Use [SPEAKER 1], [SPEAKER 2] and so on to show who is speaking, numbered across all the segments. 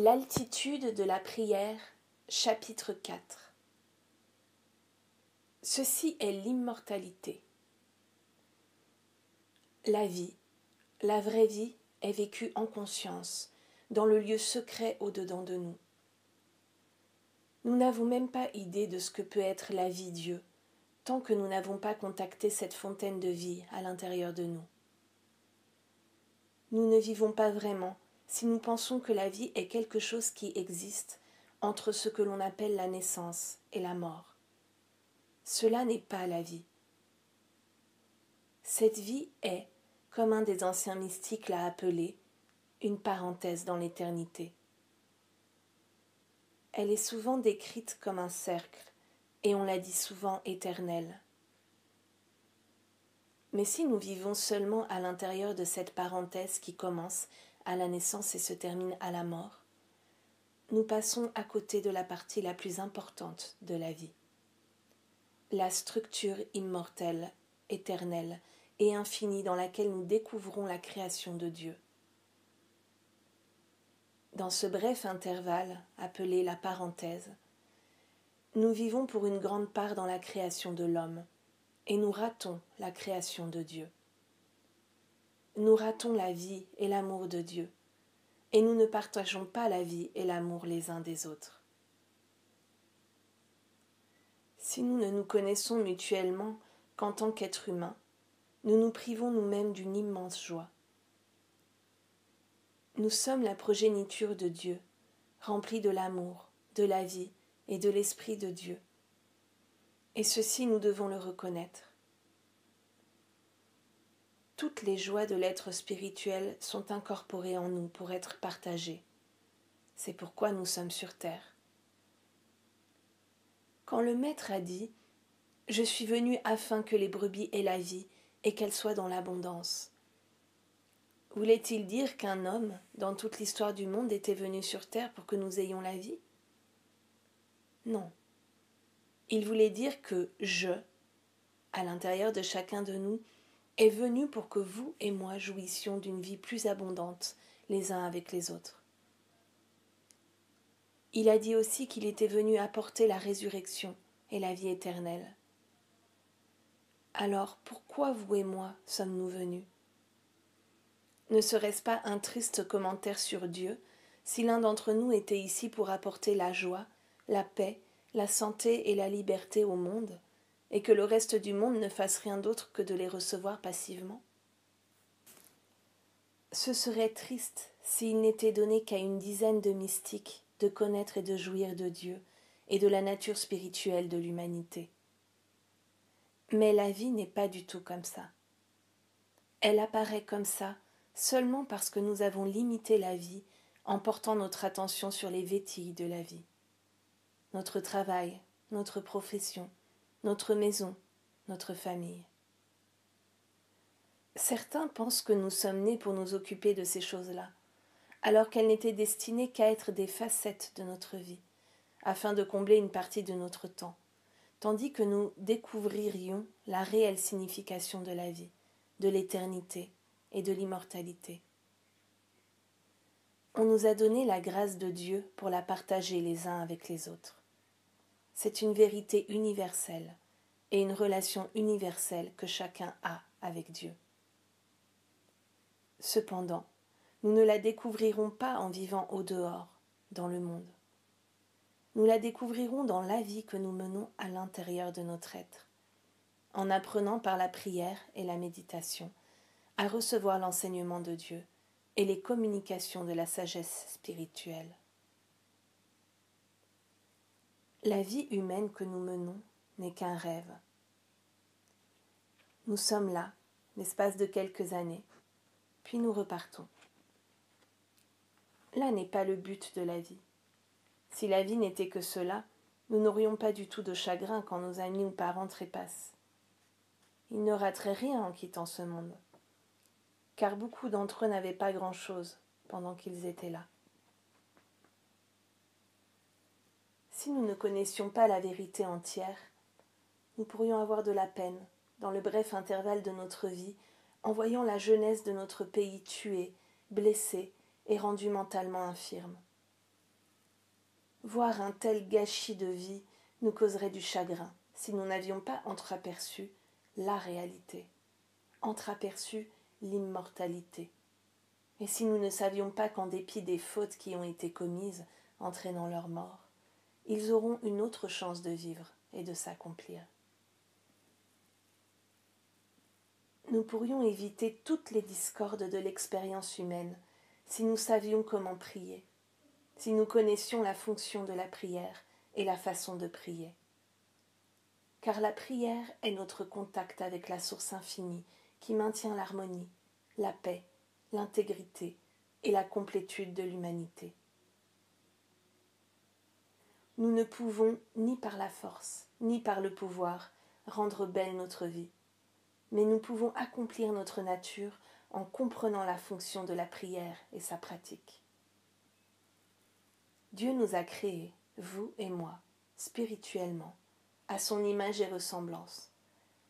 [SPEAKER 1] L'altitude de la prière, chapitre 4 Ceci est l'immortalité. La vie, la vraie vie, est vécue en conscience, dans le lieu secret au-dedans de nous. Nous n'avons même pas idée de ce que peut être la vie Dieu, tant que nous n'avons pas contacté cette fontaine de vie à l'intérieur de nous. Nous ne vivons pas vraiment si nous pensons que la vie est quelque chose qui existe entre ce que l'on appelle la naissance et la mort. Cela n'est pas la vie. Cette vie est, comme un des anciens mystiques l'a appelé, une parenthèse dans l'éternité. Elle est souvent décrite comme un cercle, et on la dit souvent éternelle. Mais si nous vivons seulement à l'intérieur de cette parenthèse qui commence à la naissance et se termine à la mort, nous passons à côté de la partie la plus importante de la vie. La structure immortelle, éternelle et infinie dans laquelle nous découvrons la création de Dieu. Dans ce bref intervalle appelé la parenthèse, nous vivons pour une grande part dans la création de l'homme, et nous ratons la création de Dieu nous ratons la vie et l'amour de Dieu, et nous ne partageons pas la vie et l'amour les uns des autres. Si nous ne nous connaissons mutuellement qu'en tant qu'êtres humains, nous nous privons nous-mêmes d'une immense joie. Nous sommes la progéniture de Dieu, remplie de l'amour, de la vie et de l'Esprit de Dieu. Et ceci nous devons le reconnaître toutes les joies de l'être spirituel sont incorporées en nous pour être partagées. C'est pourquoi nous sommes sur terre. Quand le Maître a dit Je suis venu afin que les brebis aient la vie et qu'elles soient dans l'abondance, voulait-il dire qu'un homme, dans toute l'histoire du monde, était venu sur terre pour que nous ayons la vie? Non. Il voulait dire que je, à l'intérieur de chacun de nous, est venu pour que vous et moi jouissions d'une vie plus abondante les uns avec les autres. Il a dit aussi qu'il était venu apporter la résurrection et la vie éternelle. Alors pourquoi vous et moi sommes-nous venus? Ne serait-ce pas un triste commentaire sur Dieu si l'un d'entre nous était ici pour apporter la joie, la paix, la santé et la liberté au monde? Et que le reste du monde ne fasse rien d'autre que de les recevoir passivement Ce serait triste s'il n'était donné qu'à une dizaine de mystiques de connaître et de jouir de Dieu et de la nature spirituelle de l'humanité. Mais la vie n'est pas du tout comme ça. Elle apparaît comme ça seulement parce que nous avons limité la vie en portant notre attention sur les vétilles de la vie. Notre travail, notre profession, notre maison, notre famille. Certains pensent que nous sommes nés pour nous occuper de ces choses-là, alors qu'elles n'étaient destinées qu'à être des facettes de notre vie, afin de combler une partie de notre temps, tandis que nous découvririons la réelle signification de la vie, de l'éternité et de l'immortalité. On nous a donné la grâce de Dieu pour la partager les uns avec les autres c'est une vérité universelle et une relation universelle que chacun a avec Dieu. Cependant, nous ne la découvrirons pas en vivant au dehors, dans le monde. Nous la découvrirons dans la vie que nous menons à l'intérieur de notre être, en apprenant par la prière et la méditation à recevoir l'enseignement de Dieu et les communications de la sagesse spirituelle. La vie humaine que nous menons n'est qu'un rêve. Nous sommes là, l'espace de quelques années, puis nous repartons. Là n'est pas le but de la vie. Si la vie n'était que cela, nous n'aurions pas du tout de chagrin quand nos amis ou parents trépassent. Ils ne rateraient rien en quittant ce monde, car beaucoup d'entre eux n'avaient pas grand-chose pendant qu'ils étaient là. Si nous ne connaissions pas la vérité entière, nous pourrions avoir de la peine, dans le bref intervalle de notre vie, en voyant la jeunesse de notre pays tuée, blessée et rendue mentalement infirme. voir un tel gâchis de vie nous causerait du chagrin si nous n'avions pas entreaperçu la réalité, entreaperçu l'immortalité, et si nous ne savions pas qu'en dépit des fautes qui ont été commises, entraînant leur mort, ils auront une autre chance de vivre et de s'accomplir. Nous pourrions éviter toutes les discordes de l'expérience humaine si nous savions comment prier, si nous connaissions la fonction de la prière et la façon de prier. Car la prière est notre contact avec la source infinie qui maintient l'harmonie, la paix, l'intégrité et la complétude de l'humanité. Nous ne pouvons, ni par la force, ni par le pouvoir, rendre belle notre vie, mais nous pouvons accomplir notre nature en comprenant la fonction de la prière et sa pratique. Dieu nous a créés, vous et moi, spirituellement, à son image et ressemblance,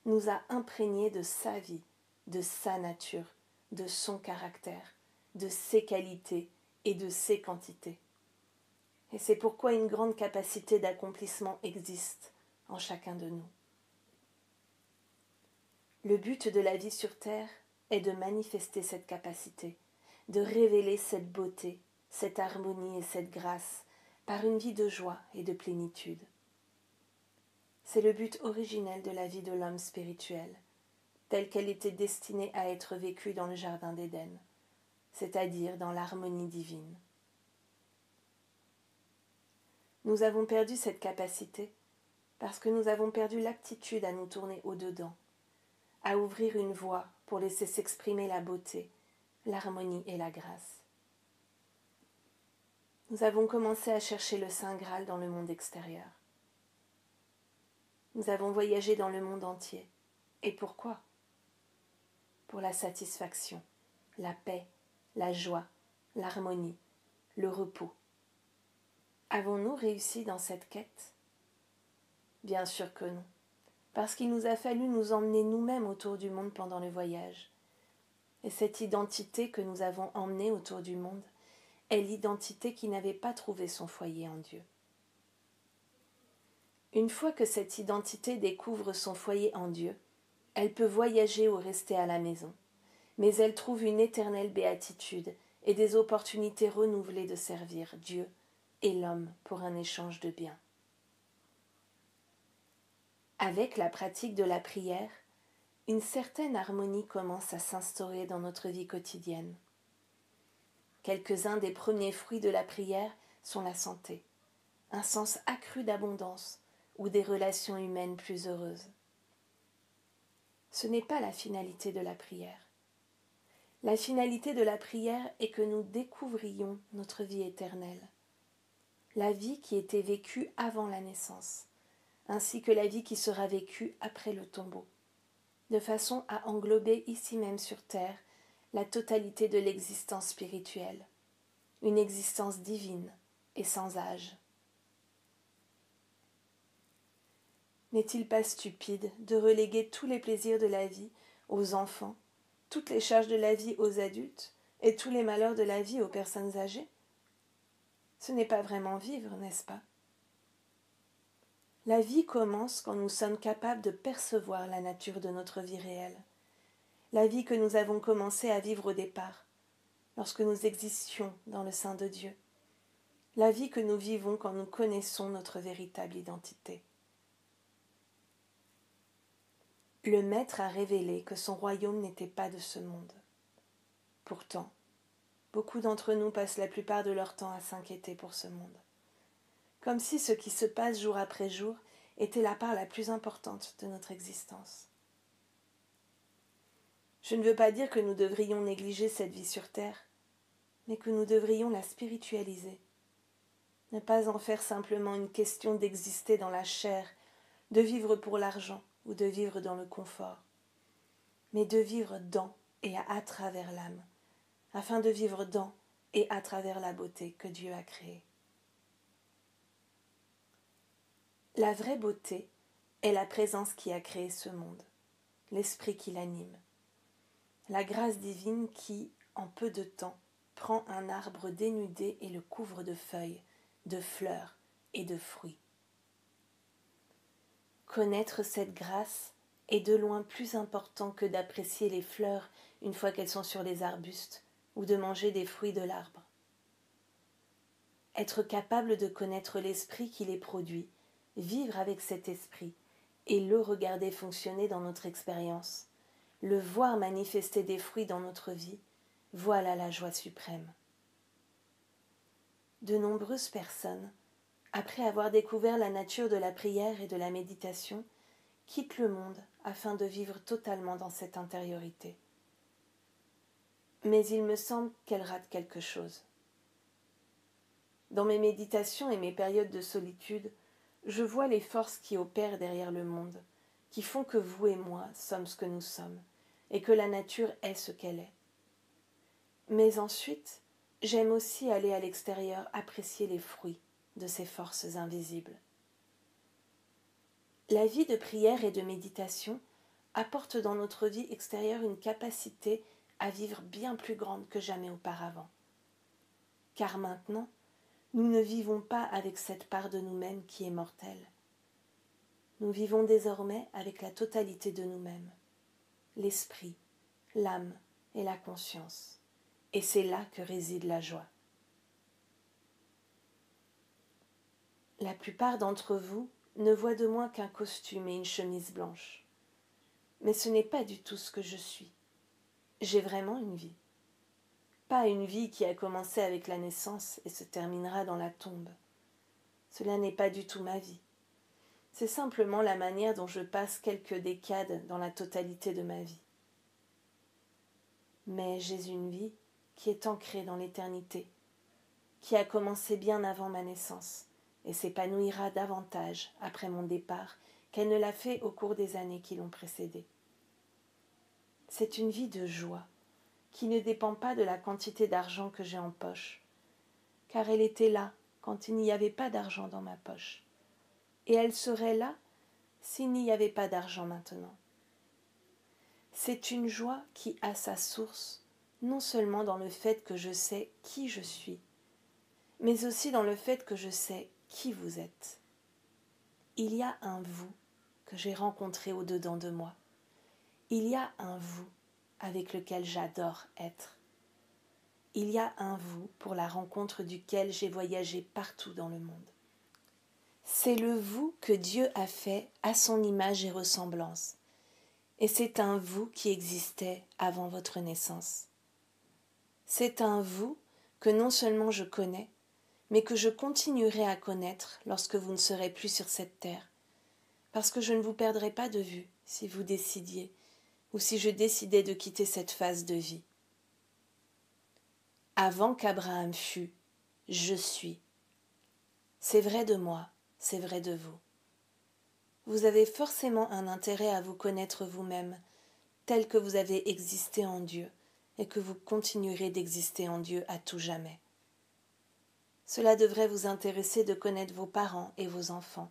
[SPEAKER 1] nous a imprégnés de sa vie, de sa nature, de son caractère, de ses qualités et de ses quantités. Et c'est pourquoi une grande capacité d'accomplissement existe en chacun de nous. Le but de la vie sur Terre est de manifester cette capacité, de révéler cette beauté, cette harmonie et cette grâce par une vie de joie et de plénitude. C'est le but originel de la vie de l'homme spirituel, telle qu'elle était destinée à être vécue dans le Jardin d'Éden, c'est-à-dire dans l'harmonie divine. Nous avons perdu cette capacité parce que nous avons perdu l'aptitude à nous tourner au-dedans, à ouvrir une voie pour laisser s'exprimer la beauté, l'harmonie et la grâce. Nous avons commencé à chercher le Saint Graal dans le monde extérieur. Nous avons voyagé dans le monde entier. Et pourquoi? Pour la satisfaction, la paix, la joie, l'harmonie, le repos. Avons-nous réussi dans cette quête? Bien sûr que non, parce qu'il nous a fallu nous emmener nous-mêmes autour du monde pendant le voyage. Et cette identité que nous avons emmenée autour du monde est l'identité qui n'avait pas trouvé son foyer en Dieu. Une fois que cette identité découvre son foyer en Dieu, elle peut voyager ou rester à la maison, mais elle trouve une éternelle béatitude et des opportunités renouvelées de servir Dieu et l'homme pour un échange de biens. Avec la pratique de la prière, une certaine harmonie commence à s'instaurer dans notre vie quotidienne. Quelques-uns des premiers fruits de la prière sont la santé, un sens accru d'abondance ou des relations humaines plus heureuses. Ce n'est pas la finalité de la prière. La finalité de la prière est que nous découvrions notre vie éternelle la vie qui était vécue avant la naissance, ainsi que la vie qui sera vécue après le tombeau, de façon à englober ici même sur terre la totalité de l'existence spirituelle, une existence divine et sans âge. N'est-il pas stupide de reléguer tous les plaisirs de la vie aux enfants, toutes les charges de la vie aux adultes et tous les malheurs de la vie aux personnes âgées? Ce n'est pas vraiment vivre, n'est-ce pas? La vie commence quand nous sommes capables de percevoir la nature de notre vie réelle, la vie que nous avons commencé à vivre au départ, lorsque nous existions dans le sein de Dieu, la vie que nous vivons quand nous connaissons notre véritable identité. Le Maître a révélé que son royaume n'était pas de ce monde. Pourtant, Beaucoup d'entre nous passent la plupart de leur temps à s'inquiéter pour ce monde. Comme si ce qui se passe jour après jour était la part la plus importante de notre existence. Je ne veux pas dire que nous devrions négliger cette vie sur Terre, mais que nous devrions la spiritualiser. Ne pas en faire simplement une question d'exister dans la chair, de vivre pour l'argent ou de vivre dans le confort, mais de vivre dans et à travers l'âme afin de vivre dans et à travers la beauté que Dieu a créée. La vraie beauté est la présence qui a créé ce monde, l'esprit qui l'anime, la grâce divine qui, en peu de temps, prend un arbre dénudé et le couvre de feuilles, de fleurs, et de fruits. Connaître cette grâce est de loin plus important que d'apprécier les fleurs une fois qu'elles sont sur les arbustes ou de manger des fruits de l'arbre. Être capable de connaître l'esprit qui les produit, vivre avec cet esprit et le regarder fonctionner dans notre expérience, le voir manifester des fruits dans notre vie, voilà la joie suprême. De nombreuses personnes, après avoir découvert la nature de la prière et de la méditation, quittent le monde afin de vivre totalement dans cette intériorité. Mais il me semble qu'elles ratent quelque chose. Dans mes méditations et mes périodes de solitude, je vois les forces qui opèrent derrière le monde, qui font que vous et moi sommes ce que nous sommes, et que la nature est ce qu'elle est. Mais ensuite, j'aime aussi aller à l'extérieur apprécier les fruits de ces forces invisibles. La vie de prière et de méditation apporte dans notre vie extérieure une capacité à vivre bien plus grande que jamais auparavant. Car maintenant, nous ne vivons pas avec cette part de nous-mêmes qui est mortelle. Nous vivons désormais avec la totalité de nous-mêmes, l'esprit, l'âme et la conscience. Et c'est là que réside la joie. La plupart d'entre vous ne voient de moi qu'un costume et une chemise blanche. Mais ce n'est pas du tout ce que je suis. J'ai vraiment une vie. Pas une vie qui a commencé avec la naissance et se terminera dans la tombe. Cela n'est pas du tout ma vie. C'est simplement la manière dont je passe quelques décades dans la totalité de ma vie. Mais j'ai une vie qui est ancrée dans l'éternité, qui a commencé bien avant ma naissance et s'épanouira davantage après mon départ qu'elle ne l'a fait au cours des années qui l'ont précédée. C'est une vie de joie qui ne dépend pas de la quantité d'argent que j'ai en poche, car elle était là quand il n'y avait pas d'argent dans ma poche, et elle serait là s'il n'y avait pas d'argent maintenant. C'est une joie qui a sa source non seulement dans le fait que je sais qui je suis, mais aussi dans le fait que je sais qui vous êtes. Il y a un vous que j'ai rencontré au-dedans de moi. Il y a un vous avec lequel j'adore être. Il y a un vous pour la rencontre duquel j'ai voyagé partout dans le monde. C'est le vous que Dieu a fait à son image et ressemblance, et c'est un vous qui existait avant votre naissance. C'est un vous que non seulement je connais, mais que je continuerai à connaître lorsque vous ne serez plus sur cette terre, parce que je ne vous perdrai pas de vue si vous décidiez, ou si je décidais de quitter cette phase de vie. Avant qu'Abraham fût, je suis. C'est vrai de moi, c'est vrai de vous. Vous avez forcément un intérêt à vous connaître vous-même, tel que vous avez existé en Dieu, et que vous continuerez d'exister en Dieu à tout jamais. Cela devrait vous intéresser de connaître vos parents et vos enfants,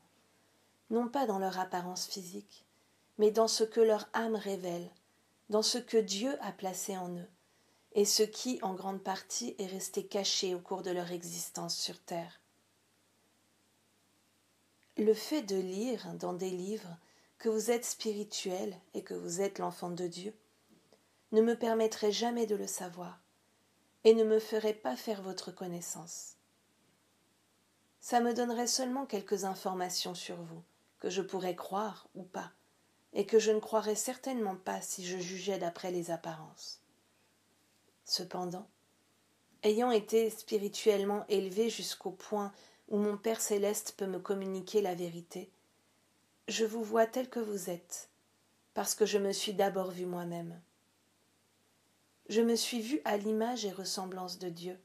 [SPEAKER 1] non pas dans leur apparence physique, mais dans ce que leur âme révèle, dans ce que Dieu a placé en eux, et ce qui, en grande partie, est resté caché au cours de leur existence sur terre. Le fait de lire dans des livres que vous êtes spirituel et que vous êtes l'enfant de Dieu ne me permettrait jamais de le savoir et ne me ferait pas faire votre connaissance ça me donnerait seulement quelques informations sur vous, que je pourrais croire ou pas, et que je ne croirais certainement pas si je jugeais d'après les apparences. Cependant, ayant été spirituellement élevé jusqu'au point où mon Père céleste peut me communiquer la vérité, je vous vois tel que vous êtes, parce que je me suis d'abord vu moi-même. Je me suis vu à l'image et ressemblance de Dieu,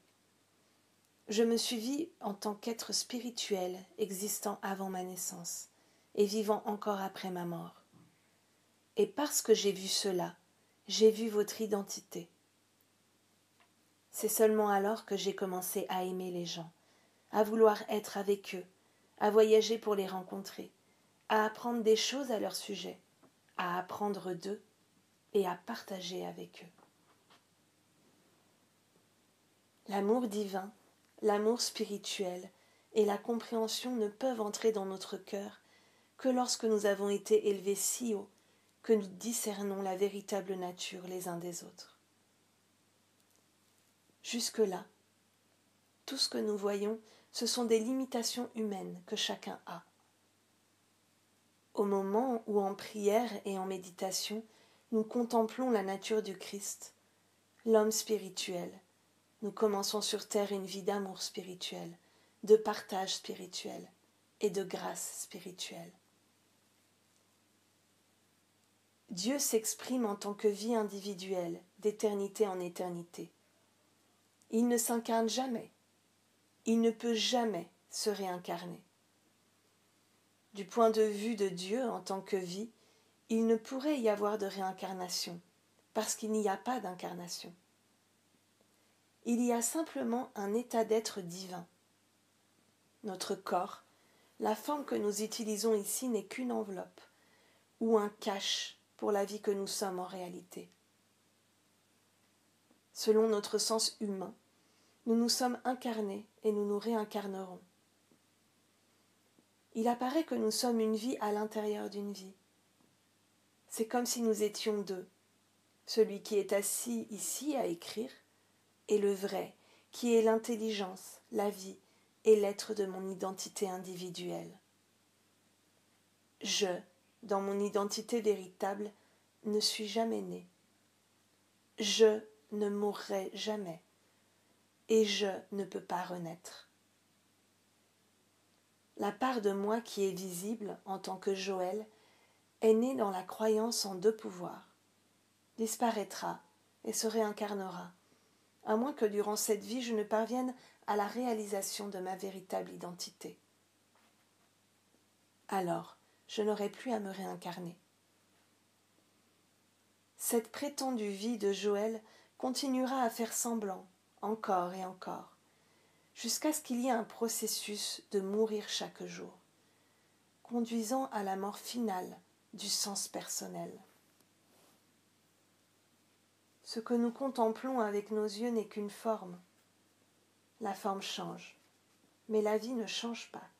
[SPEAKER 1] je me suis vue en tant qu'être spirituel existant avant ma naissance et vivant encore après ma mort. Et parce que j'ai vu cela, j'ai vu votre identité. C'est seulement alors que j'ai commencé à aimer les gens, à vouloir être avec eux, à voyager pour les rencontrer, à apprendre des choses à leur sujet, à apprendre d'eux et à partager avec eux. L'amour divin l'amour spirituel et la compréhension ne peuvent entrer dans notre cœur que lorsque nous avons été élevés si haut que nous discernons la véritable nature les uns des autres. Jusque-là, tout ce que nous voyons, ce sont des limitations humaines que chacun a. Au moment où en prière et en méditation, nous contemplons la nature du Christ, l'homme spirituel, nous commençons sur terre une vie d'amour spirituel, de partage spirituel et de grâce spirituelle. Dieu s'exprime en tant que vie individuelle, d'éternité en éternité. Il ne s'incarne jamais. Il ne peut jamais se réincarner. Du point de vue de Dieu en tant que vie, il ne pourrait y avoir de réincarnation, parce qu'il n'y a pas d'incarnation. Il y a simplement un état d'être divin. Notre corps, la forme que nous utilisons ici n'est qu'une enveloppe ou un cache pour la vie que nous sommes en réalité. Selon notre sens humain, nous nous sommes incarnés et nous nous réincarnerons. Il apparaît que nous sommes une vie à l'intérieur d'une vie. C'est comme si nous étions deux, celui qui est assis ici à écrire, et le vrai, qui est l'intelligence, la vie et l'être de mon identité individuelle. Je, dans mon identité véritable, ne suis jamais né. Je ne mourrai jamais. Et je ne peux pas renaître. La part de moi qui est visible en tant que Joël est née dans la croyance en deux pouvoirs, disparaîtra et se réincarnera, à moins que durant cette vie je ne parvienne à la réalisation de ma véritable identité. Alors, je n'aurai plus à me réincarner. Cette prétendue vie de Joël continuera à faire semblant, encore et encore, jusqu'à ce qu'il y ait un processus de mourir chaque jour, conduisant à la mort finale du sens personnel. Ce que nous contemplons avec nos yeux n'est qu'une forme. La forme change, mais la vie ne change pas.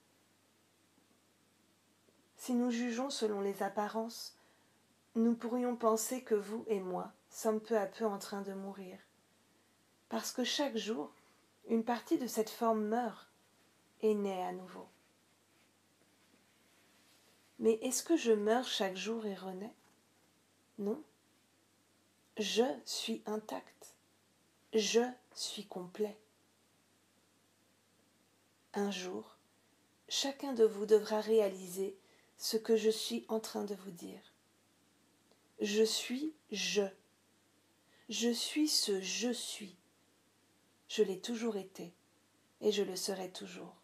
[SPEAKER 1] Si nous jugeons selon les apparences, nous pourrions penser que vous et moi sommes peu à peu en train de mourir. Parce que chaque jour, une partie de cette forme meurt et naît à nouveau. Mais est-ce que je meurs chaque jour et renais Non. Je suis intact. Je suis complet. Un jour, chacun de vous devra réaliser ce que je suis en train de vous dire. Je suis je. Je suis ce je suis. Je l'ai toujours été et je le serai toujours.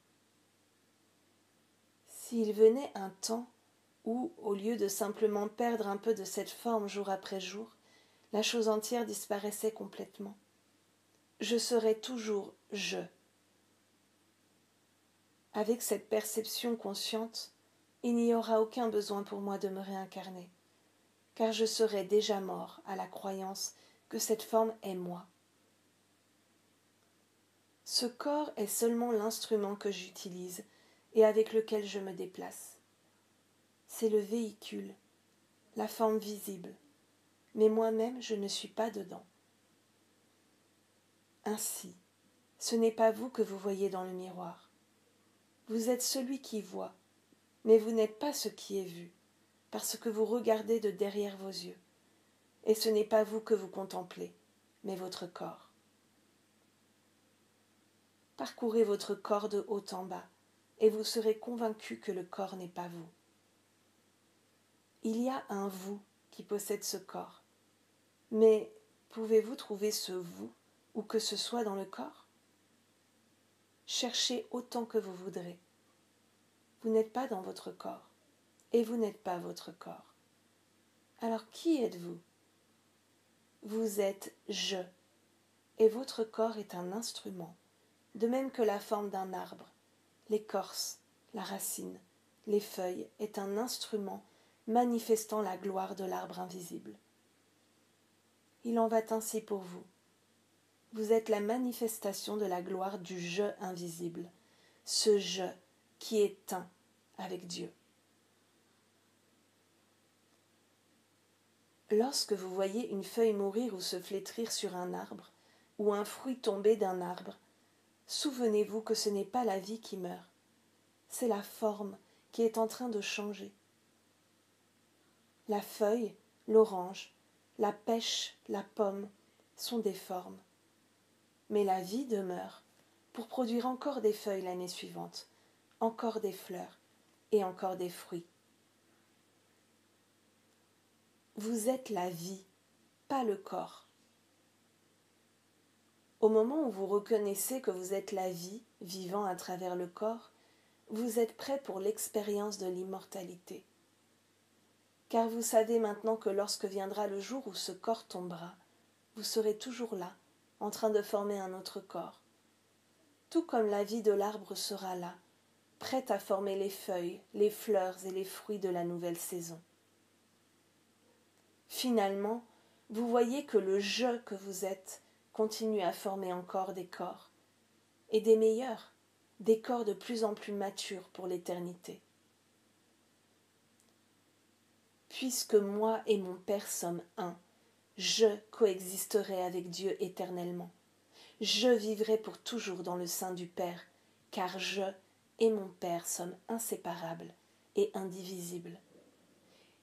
[SPEAKER 1] S'il venait un temps où, au lieu de simplement perdre un peu de cette forme jour après jour, la chose entière disparaissait complètement, je serais toujours je. Avec cette perception consciente, il n'y aura aucun besoin pour moi de me réincarner car je serais déjà mort à la croyance que cette forme est moi. Ce corps est seulement l'instrument que j'utilise et avec lequel je me déplace. C'est le véhicule, la forme visible, mais moi-même je ne suis pas dedans. Ainsi, ce n'est pas vous que vous voyez dans le miroir. Vous êtes celui qui voit, mais vous n'êtes pas ce qui est vu parce que vous regardez de derrière vos yeux. Et ce n'est pas vous que vous contemplez, mais votre corps. Parcourez votre corps de haut en bas, et vous serez convaincu que le corps n'est pas vous. Il y a un vous qui possède ce corps. Mais pouvez-vous trouver ce vous, où que ce soit dans le corps? Cherchez autant que vous voudrez. Vous n'êtes pas dans votre corps et vous n'êtes pas votre corps. Alors qui êtes-vous? Vous êtes je, et votre corps est un instrument, de même que la forme d'un arbre, l'écorce, la racine, les feuilles est un instrument manifestant la gloire de l'arbre invisible. Il en va ainsi pour vous. Vous êtes la manifestation de la gloire du je invisible, ce je qui est un avec Dieu. Lorsque vous voyez une feuille mourir ou se flétrir sur un arbre, ou un fruit tomber d'un arbre, souvenez-vous que ce n'est pas la vie qui meurt, c'est la forme qui est en train de changer. La feuille, l'orange, la pêche, la pomme sont des formes. Mais la vie demeure pour produire encore des feuilles l'année suivante, encore des fleurs et encore des fruits. Vous êtes la vie, pas le corps. Au moment où vous reconnaissez que vous êtes la vie, vivant à travers le corps, vous êtes prêt pour l'expérience de l'immortalité. Car vous savez maintenant que lorsque viendra le jour où ce corps tombera, vous serez toujours là, en train de former un autre corps. Tout comme la vie de l'arbre sera là, prête à former les feuilles, les fleurs et les fruits de la nouvelle saison. Finalement, vous voyez que le je que vous êtes continue à former encore des corps, et des meilleurs, des corps de plus en plus matures pour l'éternité. Puisque moi et mon Père sommes un, je coexisterai avec Dieu éternellement. Je vivrai pour toujours dans le sein du Père, car je et mon Père sommes inséparables et indivisibles.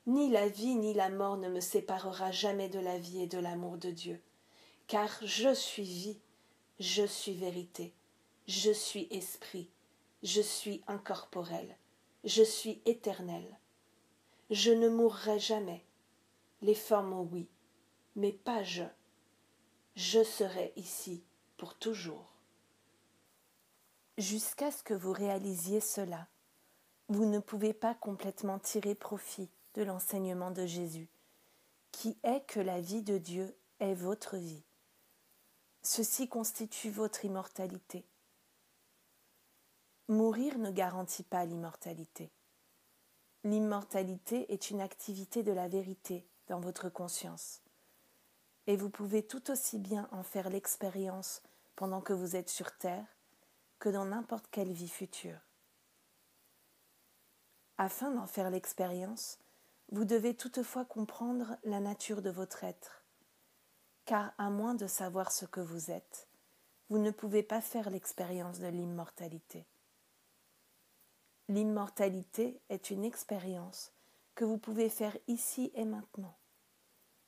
[SPEAKER 1] Ni la vie ni la mort ne me séparera jamais de la vie et de l'amour de Dieu car je suis vie, je suis vérité, je suis esprit, je suis incorporel, je suis éternel. Je ne mourrai jamais. Les formes oui, mais pas je. Je serai ici pour toujours. Jusqu'à ce que vous réalisiez cela, vous ne pouvez pas complètement tirer profit de l'enseignement de Jésus, qui est que la vie de Dieu est votre vie. Ceci constitue votre immortalité. Mourir ne garantit pas l'immortalité. L'immortalité est une activité de la vérité dans votre conscience. Et vous pouvez tout aussi bien en faire l'expérience pendant que vous êtes sur Terre que dans n'importe quelle vie future. Afin d'en faire l'expérience, vous devez toutefois comprendre la nature de votre être car à moins de savoir ce que vous êtes, vous ne pouvez pas faire l'expérience de l'immortalité. L'immortalité est une expérience que vous pouvez faire ici et maintenant,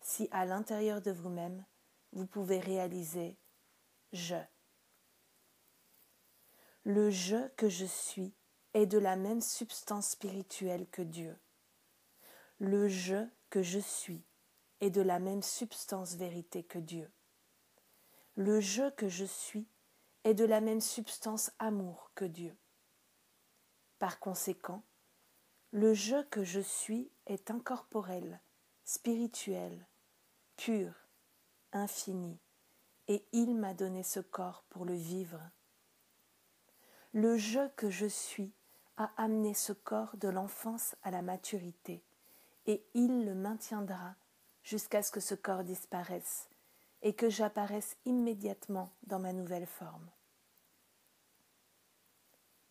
[SPEAKER 1] si à l'intérieur de vous-même, vous pouvez réaliser je. Le je que je suis est de la même substance spirituelle que Dieu. Le je que je suis est de la même substance vérité que Dieu. Le je que je suis est de la même substance amour que Dieu. Par conséquent, le je que je suis est incorporel, spirituel, pur, infini, et il m'a donné ce corps pour le vivre. Le je que je suis a amené ce corps de l'enfance à la maturité, et il le maintiendra jusqu'à ce que ce corps disparaisse et que j'apparaisse immédiatement dans ma nouvelle forme.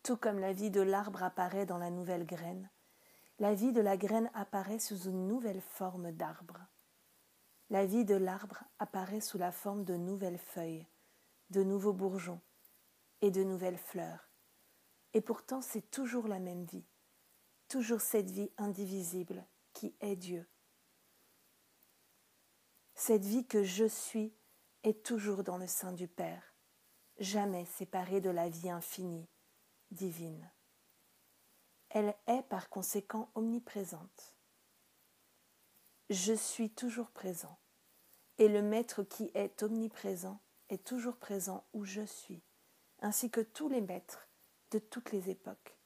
[SPEAKER 1] Tout comme la vie de l'arbre apparaît dans la nouvelle graine, la vie de la graine apparaît sous une nouvelle forme d'arbre. La vie de l'arbre apparaît sous la forme de nouvelles feuilles, de nouveaux bourgeons et de nouvelles fleurs. Et pourtant c'est toujours la même vie, toujours cette vie indivisible qui est Dieu cette vie que je suis est toujours dans le sein du Père, jamais séparée de la vie infinie, divine. Elle est par conséquent omniprésente. Je suis toujours présent, et le Maître qui est omniprésent est toujours présent où je suis, ainsi que tous les maîtres de toutes les époques,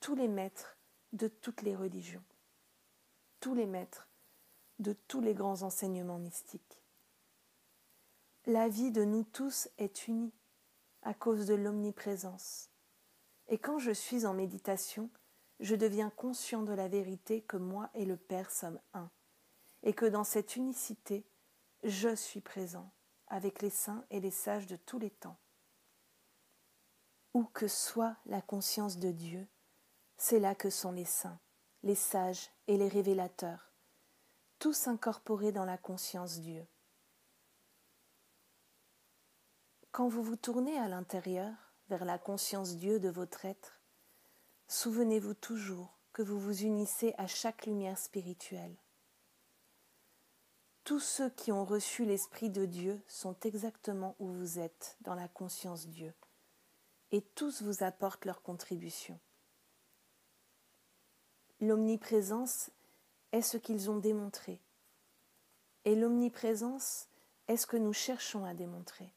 [SPEAKER 1] tous les maîtres de toutes les religions, tous les maîtres de tous les grands enseignements mystiques. La vie de nous tous est unie à cause de l'omniprésence. Et quand je suis en méditation, je deviens conscient de la vérité que moi et le Père sommes un, et que dans cette unicité, je suis présent avec les saints et les sages de tous les temps. Où que soit la conscience de Dieu, c'est là que sont les saints, les sages et les révélateurs, tous incorporés dans la conscience Dieu. Quand vous vous tournez à l'intérieur, vers la conscience Dieu de votre être, souvenez-vous toujours que vous vous unissez à chaque lumière spirituelle. Tous ceux qui ont reçu l'Esprit de Dieu sont exactement où vous êtes dans la conscience Dieu, et tous vous apportent leur contribution. L'omniprésence est ce qu'ils ont démontré, et l'omniprésence est ce que nous cherchons à démontrer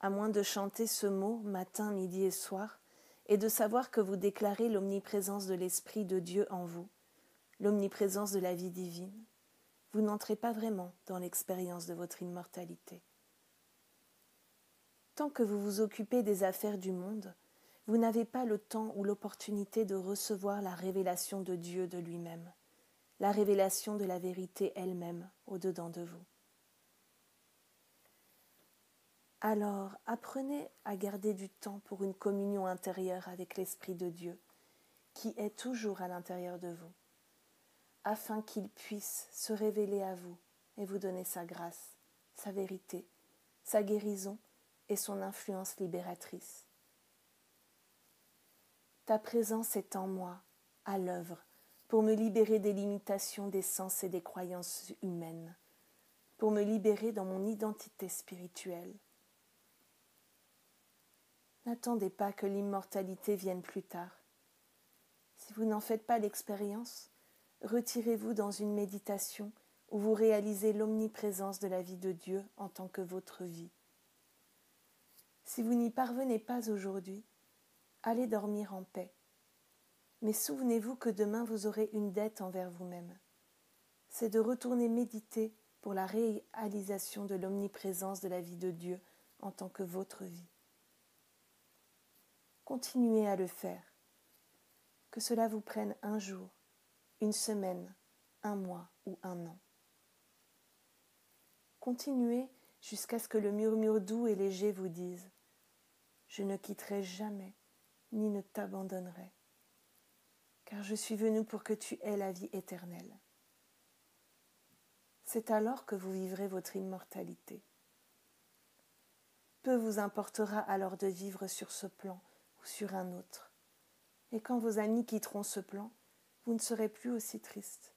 [SPEAKER 1] à moins de chanter ce mot matin, midi et soir, et de savoir que vous déclarez l'omniprésence de l'Esprit de Dieu en vous, l'omniprésence de la vie divine, vous n'entrez pas vraiment dans l'expérience de votre immortalité. Tant que vous vous occupez des affaires du monde, vous n'avez pas le temps ou l'opportunité de recevoir la révélation de Dieu de lui-même, la révélation de la vérité elle-même au-dedans de vous. Alors apprenez à garder du temps pour une communion intérieure avec l'Esprit de Dieu, qui est toujours à l'intérieur de vous, afin qu'il puisse se révéler à vous et vous donner sa grâce, sa vérité, sa guérison et son influence libératrice. Ta présence est en moi, à l'œuvre, pour me libérer des limitations des sens et des croyances humaines, pour me libérer dans mon identité spirituelle N'attendez pas que l'immortalité vienne plus tard. Si vous n'en faites pas l'expérience, retirez-vous dans une méditation où vous réalisez l'omniprésence de la vie de Dieu en tant que votre vie. Si vous n'y parvenez pas aujourd'hui, allez dormir en paix. Mais souvenez-vous que demain vous aurez une dette envers vous-même. C'est de retourner méditer pour la réalisation de l'omniprésence de la vie de Dieu en tant que votre vie continuez à le faire. Que cela vous prenne un jour, une semaine, un mois ou un an. Continuez jusqu'à ce que le murmure doux et léger vous dise Je ne quitterai jamais, ni ne t'abandonnerai, car je suis venu pour que tu aies la vie éternelle. C'est alors que vous vivrez votre immortalité. Peu vous importera alors de vivre sur ce plan ou sur un autre. Et quand vos amis quitteront ce plan, vous ne serez plus aussi triste.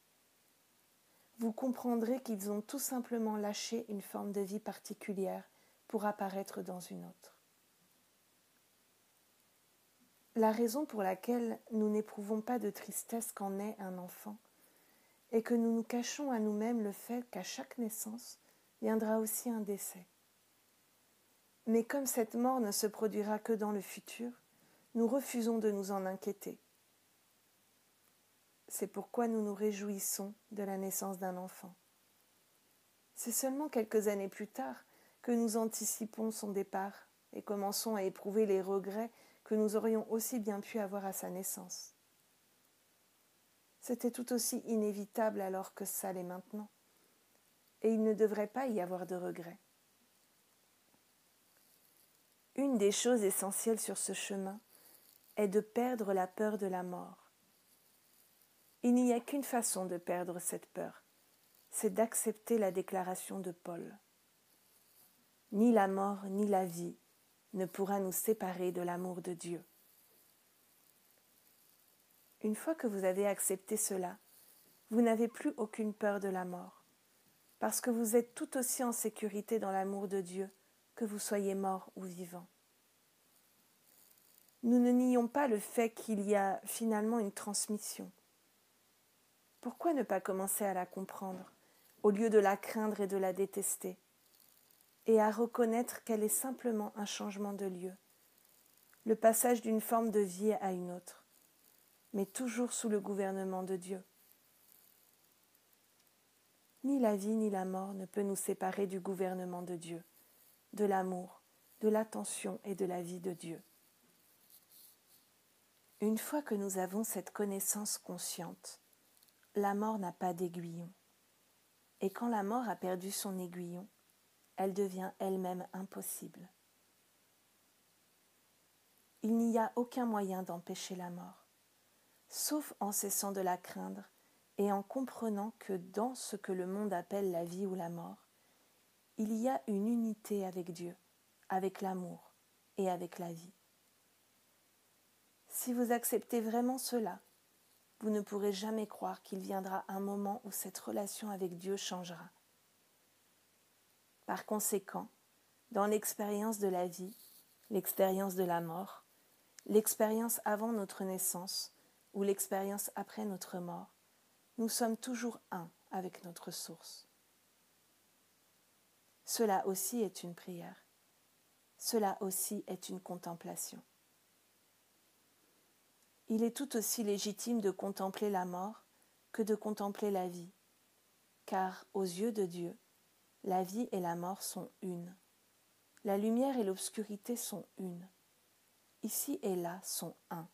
[SPEAKER 1] Vous comprendrez qu'ils ont tout simplement lâché une forme de vie particulière pour apparaître dans une autre. La raison pour laquelle nous n'éprouvons pas de tristesse quand naît un enfant est que nous nous cachons à nous-mêmes le fait qu'à chaque naissance viendra aussi un décès. Mais comme cette mort ne se produira que dans le futur, nous refusons de nous en inquiéter. C'est pourquoi nous nous réjouissons de la naissance d'un enfant. C'est seulement quelques années plus tard que nous anticipons son départ et commençons à éprouver les regrets nous aurions aussi bien pu avoir à sa naissance. C'était tout aussi inévitable alors que ça l'est maintenant, et il ne devrait pas y avoir de regrets. Une des choses essentielles sur ce chemin, est de perdre la peur de la mort. Il n'y a qu'une façon de perdre cette peur, c'est d'accepter la déclaration de Paul. Ni la mort ni la vie ne pourra nous séparer de l'amour de Dieu. Une fois que vous avez accepté cela, vous n'avez plus aucune peur de la mort, parce que vous êtes tout aussi en sécurité dans l'amour de Dieu que vous soyez mort ou vivant. Nous ne nions pas le fait qu'il y a finalement une transmission. Pourquoi ne pas commencer à la comprendre, au lieu de la craindre et de la détester, et à reconnaître qu'elle est simplement un changement de lieu, le passage d'une forme de vie à une autre, mais toujours sous le gouvernement de Dieu. Ni la vie ni la mort ne peut nous séparer du gouvernement de Dieu, de l'amour, de l'attention et de la vie de Dieu. Une fois que nous avons cette connaissance consciente, la mort n'a pas d'aiguillon. Et quand la mort a perdu son aiguillon, elle devient elle-même impossible. il n'y a aucun moyen d'empêcher la mort, sauf en cessant de la craindre et en comprenant que dans ce que le monde appelle la vie ou la mort, il y a une unité avec Dieu, avec l'amour et avec la vie. Si vous acceptez vraiment cela, vous ne pourrez jamais croire qu'il viendra un moment où cette relation avec Dieu changera. Par conséquent, dans l'expérience de la vie, l'expérience de la mort, l'expérience avant notre naissance ou l'expérience après notre mort, nous sommes toujours un avec notre source. Cela aussi est une prière. Cela aussi est une contemplation. Il est tout aussi légitime de contempler la mort que de contempler la vie, car aux yeux de Dieu, la vie et la mort sont une. La lumière et l'obscurité sont une. Ici et là sont un.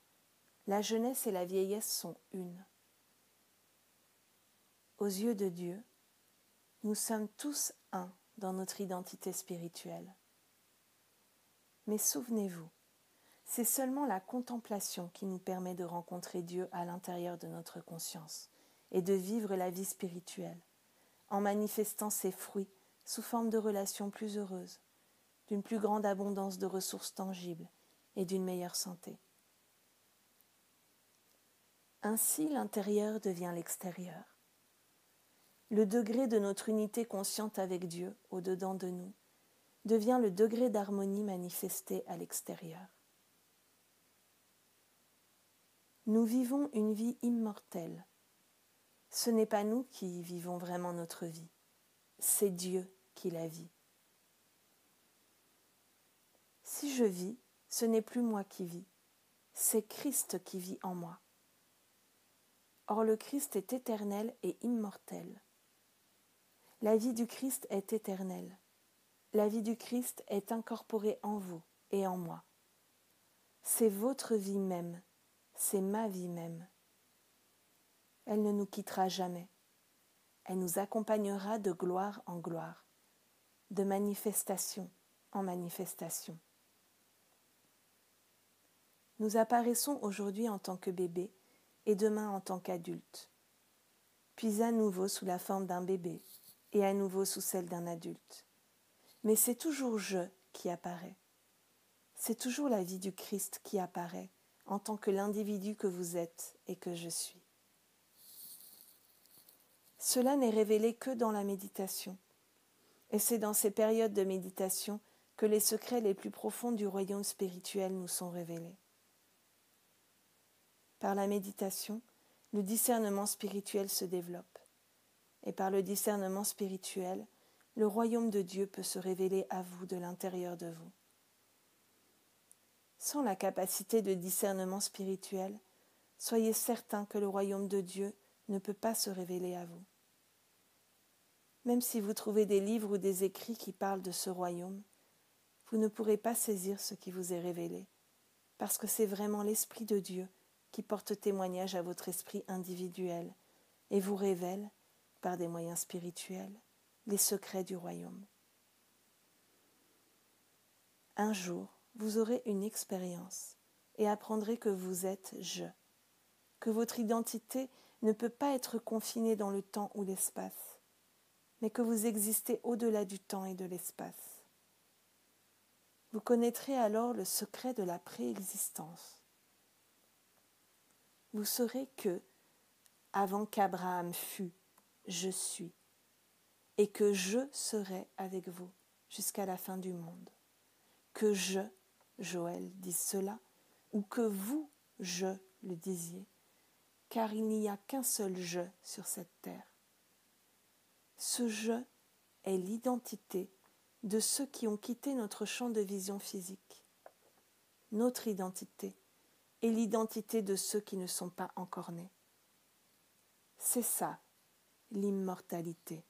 [SPEAKER 1] La jeunesse et la vieillesse sont une. Aux yeux de Dieu, nous sommes tous un dans notre identité spirituelle. Mais souvenez-vous, c'est seulement la contemplation qui nous permet de rencontrer Dieu à l'intérieur de notre conscience et de vivre la vie spirituelle, en manifestant ses fruits sous forme de relations plus heureuses, d'une plus grande abondance de ressources tangibles et d'une meilleure santé. Ainsi l'intérieur devient l'extérieur. Le degré de notre unité consciente avec Dieu au-dedans de nous devient le degré d'harmonie manifesté à l'extérieur. Nous vivons une vie immortelle. Ce n'est pas nous qui vivons vraiment notre vie, c'est Dieu qui la vit. Si je vis, ce n'est plus moi qui vis, c'est Christ qui vit en moi. Or le Christ est éternel et immortel. La vie du Christ est éternelle. La vie du Christ est incorporée en vous et en moi. C'est votre vie même, c'est ma vie même. Elle ne nous quittera jamais. Elle nous accompagnera de gloire en gloire, de manifestation en manifestation. Nous apparaissons aujourd'hui en tant que bébé et demain en tant qu'adulte, puis à nouveau sous la forme d'un bébé, et à nouveau sous celle d'un adulte. Mais c'est toujours je qui apparaît. C'est toujours la vie du Christ qui apparaît en tant que l'individu que vous êtes et que je suis. Cela n'est révélé que dans la méditation. Et c'est dans ces périodes de méditation que les secrets les plus profonds du royaume spirituel nous sont révélés. Par la méditation, le discernement spirituel se développe et par le discernement spirituel, le royaume de Dieu peut se révéler à vous de l'intérieur de vous. Sans la capacité de discernement spirituel, soyez certain que le royaume de Dieu ne peut pas se révéler à vous. Même si vous trouvez des livres ou des écrits qui parlent de ce royaume, vous ne pourrez pas saisir ce qui vous est révélé, parce que c'est vraiment l'Esprit de Dieu qui porte témoignage à votre esprit individuel et vous révèle, par des moyens spirituels les secrets du royaume. Un jour, vous aurez une expérience et apprendrez que vous êtes je, que votre identité ne peut pas être confinée dans le temps ou l'espace, mais que vous existez au-delà du temps et de l'espace. Vous connaîtrez alors le secret de la préexistence. Vous saurez que, avant qu'Abraham fût, je suis, et que je serai avec vous jusqu'à la fin du monde. Que je, Joël, dise cela, ou que vous, je, le disiez, car il n'y a qu'un seul je sur cette terre. Ce je est l'identité de ceux qui ont quitté notre champ de vision physique. Notre identité est l'identité de ceux qui ne sont pas encore nés. C'est ça l'immortalité.